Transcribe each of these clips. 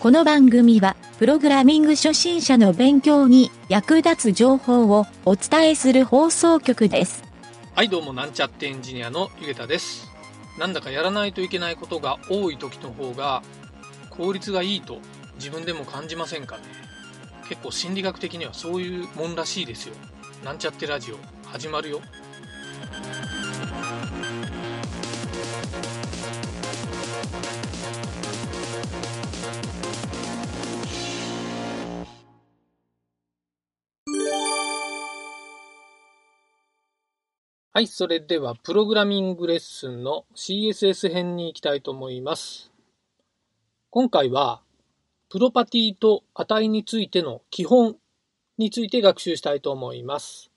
この番組は、プログラミング初心者の勉強に役立つ情報をお伝えする放送局です。はいどうもなんちゃってエンジニアのゆげたです。なんだかやらないといけないことが多い時の方が効率がいいと自分でも感じませんかね？結構心理学的にはそういうもんらしいですよ。なんちゃってラジオ始まるよ。はい、それではプログラミングレッスンの CSS 編に行きたいと思います。今回は、プロパティと値についての基本について学習したいと思います。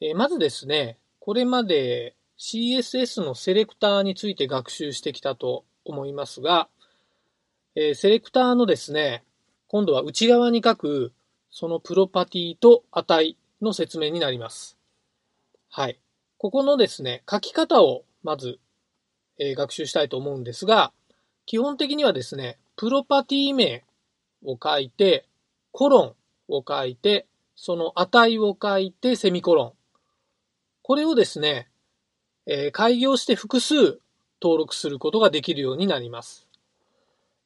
えーまずですね、これまで CSS のセレクターについて学習してきたと思いますが、えーセレクターのですね、今度は内側に書くそのプロパティと値の説明になります。はい。ここのですね、書き方をまず、えー学習したいと思うんですが、基本的にはですね、プロパティ名を書いて、コロンを書いて、その値を書いて、セミコロン。これをですね、えー開業して複数登録することができるようになります。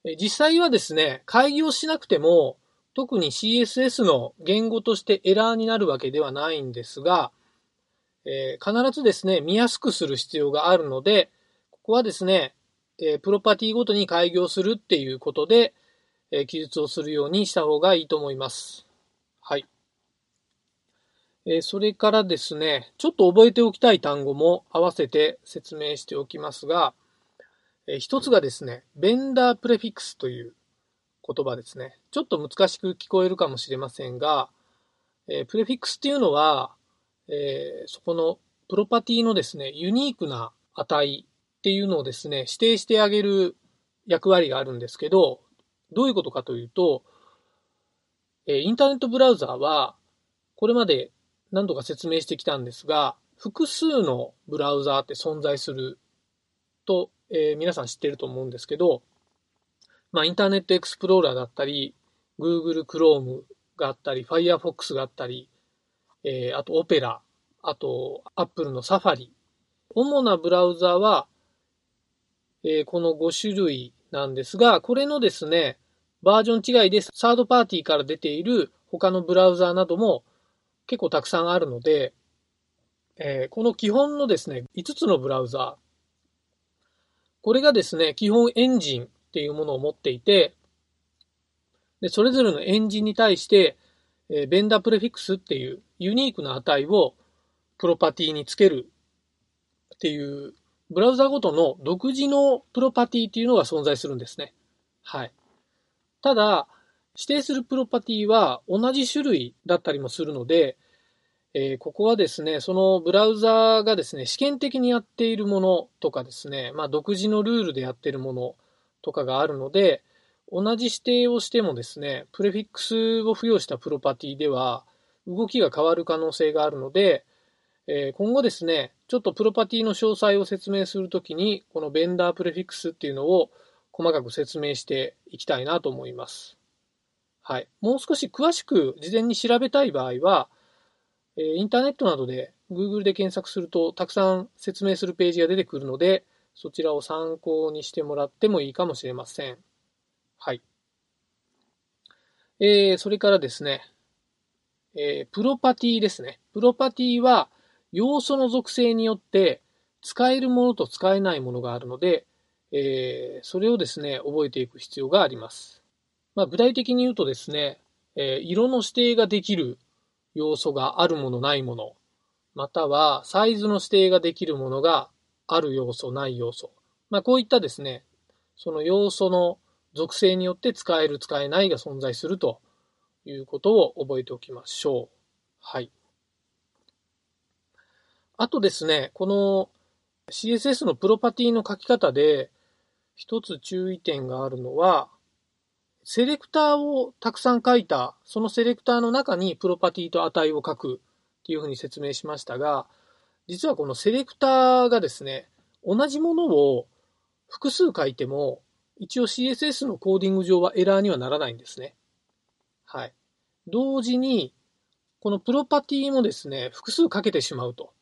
え実際はですね、開業しなくても、特に CSS の言語としてエラーになるわけではないんですが、えー必ずですね、見やすくする必要があるので、ここはですね、えープロパティごとに開業するっていうことで、えー記述をするようにした方がいいと思います。はい。えそれからですね、ちょっと覚えておきたい単語も合わせて説明しておきますが、えー一つがですね、ベンダープレフィックスという言葉ですね。ちょっと難しく聞こえるかもしれませんが、えプレフィックスっていうのは、えーそこのプロパティのですね、ユニークな値っていうのをですね、指定してあげる役割があるんですけど、どういうことかというと、えーインターネットブラウザーは、これまで何度か説明してきたんですが、複数のブラウザーって存在すると、えー皆さん知ってると思うんですけど、まあ、インターネットエクスプローラーだったり、Google Chrome があったり、Firefox があったり、えーあとオペラ、あと Apple の Safari。主なブラウザは、えーこの5種類なんですが、これのですね、バージョン違いでサードパーティーから出ている他のブラウザーなども結構たくさんあるので、えーこの基本のですね、5つのブラウザー、これがですね、基本エンジンっていうものを持っていて、でそれぞれのエンジンに対して、えベンダープレフィックスっていうユニークな値をプロパティにつけるっていう、ブラウザごとの独自のプロパティっていうのが存在するんですね。はい。ただ、指定するプロパティは同じ種類だったりもするので、えーここはですね、そのブラウザがですね、試験的にやっているものとかですね、まあ独自のルールでやっているものとかがあるので、同じ指定をしてもですね、プレフィックスを付与したプロパティでは動きが変わる可能性があるので、えー今後ですね、ちょっとプロパティの詳細を説明するときに、このベンダープレフィックスっていうのを細かく説明していきたいなと思います。はい。もう少し詳しく事前に調べたい場合は、えーインターネットなどで Google で検索するとたくさん説明するページが出てくるので、そちらを参考にしてもらってもいいかもしれません。はい。えー、それからですね、えープロパティですね。プロパティは要素の属性によって使えるものと使えないものがあるので、えーそれをですね、覚えていく必要があります。まあ、具体的に言うとですね、えー色の指定ができる要素があるものないもの、またはサイズの指定ができるものがある要素ない要素。まあ、こういったですね、その要素の属性によって使える使えないが存在するということを覚えておきましょう。はい。あとですね、この CSS のプロパティの書き方で一つ注意点があるのは、セレクターをたくさん書いた、そのセレクターの中にプロパティと値を書くっていうふうに説明しましたが、実はこのセレクターがですね、同じものを複数書いても一応 CSS のコーディング上はエラーにはならないんですね。はい。同時に、このプロパティもですね、複数かけてしまうと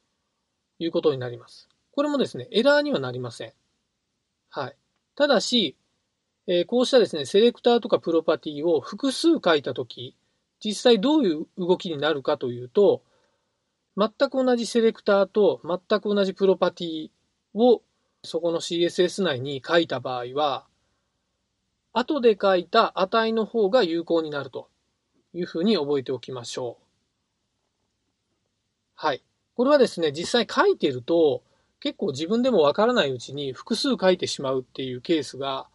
いうことになります。これもですね、エラーにはなりません。はい。ただし、えー、こうしたですね、セレクターとかプロパティを複数書いたとき、実際どういう動きになるかというと、全く同じセレクターと全く同じプロパティをそこの CSS 内に書いた場合は、後で書いた値の方が有効になるというふうに覚えておきましょう。はい。これはですね、実際書いてると、結構自分でもわからないうちに複数書いてしまうっていうケースが、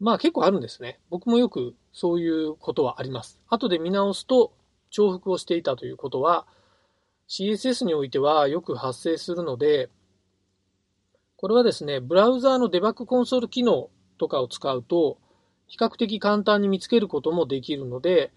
まあ結構あるんですね。僕もよくそういうことはあります。後で見直すと重複をしていたということは CSS においてはよく発生するので、これはですね、ブラウザーのデバッグコンソール機能とかを使うと、比較的簡単に見つけることもできるので、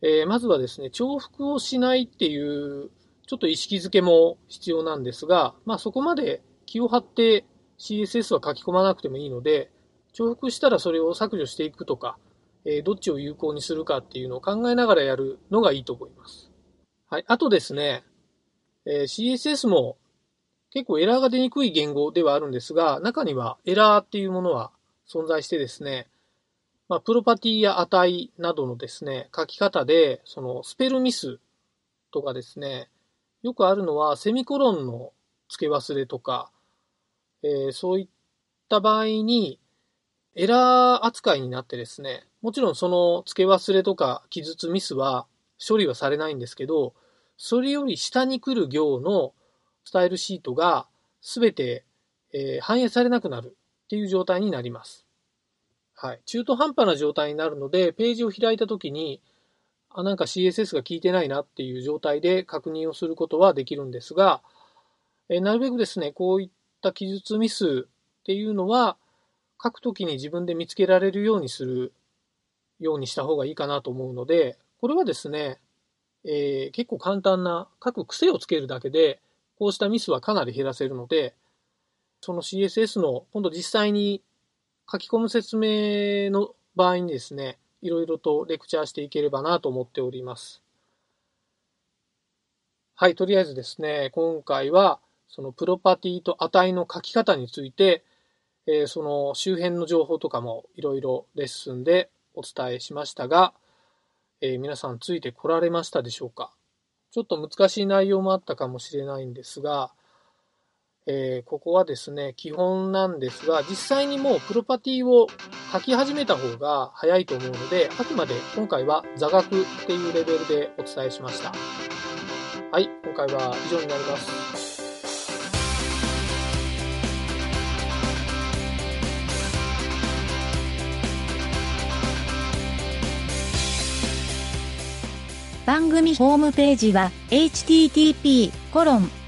えー、まずはですね、重複をしないっていう、ちょっと意識づけも必要なんですが、まあそこまで気を張って CSS は書き込まなくてもいいので、重複したらそれを削除していくとか、えー、どっちを有効にするかっていうのを考えながらやるのがいいと思います。はい。あとですね、えー、CSS も結構エラーが出にくい言語ではあるんですが、中にはエラーっていうものは存在してですね、まあ、プロパティや値などのですね、書き方で、そのスペルミスとかですね、よくあるのはセミコロンの付け忘れとか、えー、そういった場合にエラー扱いになってですね、もちろんその付け忘れとか記述ミスは処理はされないんですけど、それより下に来る行のスタイルシートが全て、えー、反映されなくなる。っていう状態になります。はい。中途半端な状態になるので、ページを開いたときに、あ、なんか CSS が効いてないなっていう状態で確認をすることはできるんですが、え、なるべくですね、こういった記述ミスっていうのは、書くときに自分で見つけられるようにするようにした方がいいかなと思うので、これはですね、えー、結構簡単な書く癖をつけるだけで、こうしたミスはかなり減らせるので、その CSS の今度実際に書き込む説明の場合にですね、いろいろとレクチャーしていければなと思っております。はい、とりあえずですね、今回はそのプロパティと値の書き方について、えー、その周辺の情報とかもいろいろレッスンでお伝えしましたが、えー、皆さんついてこられましたでしょうか？ちょっと難しい内容もあったかもしれないんですが、えー、ここはですね、基本なんですが、実際にもうプロパティを書き始めた方が早いと思うので、あくまで今回は座学っていうレベルでお伝えしました。はい、今回は以上になります。番組ホームページは http コロン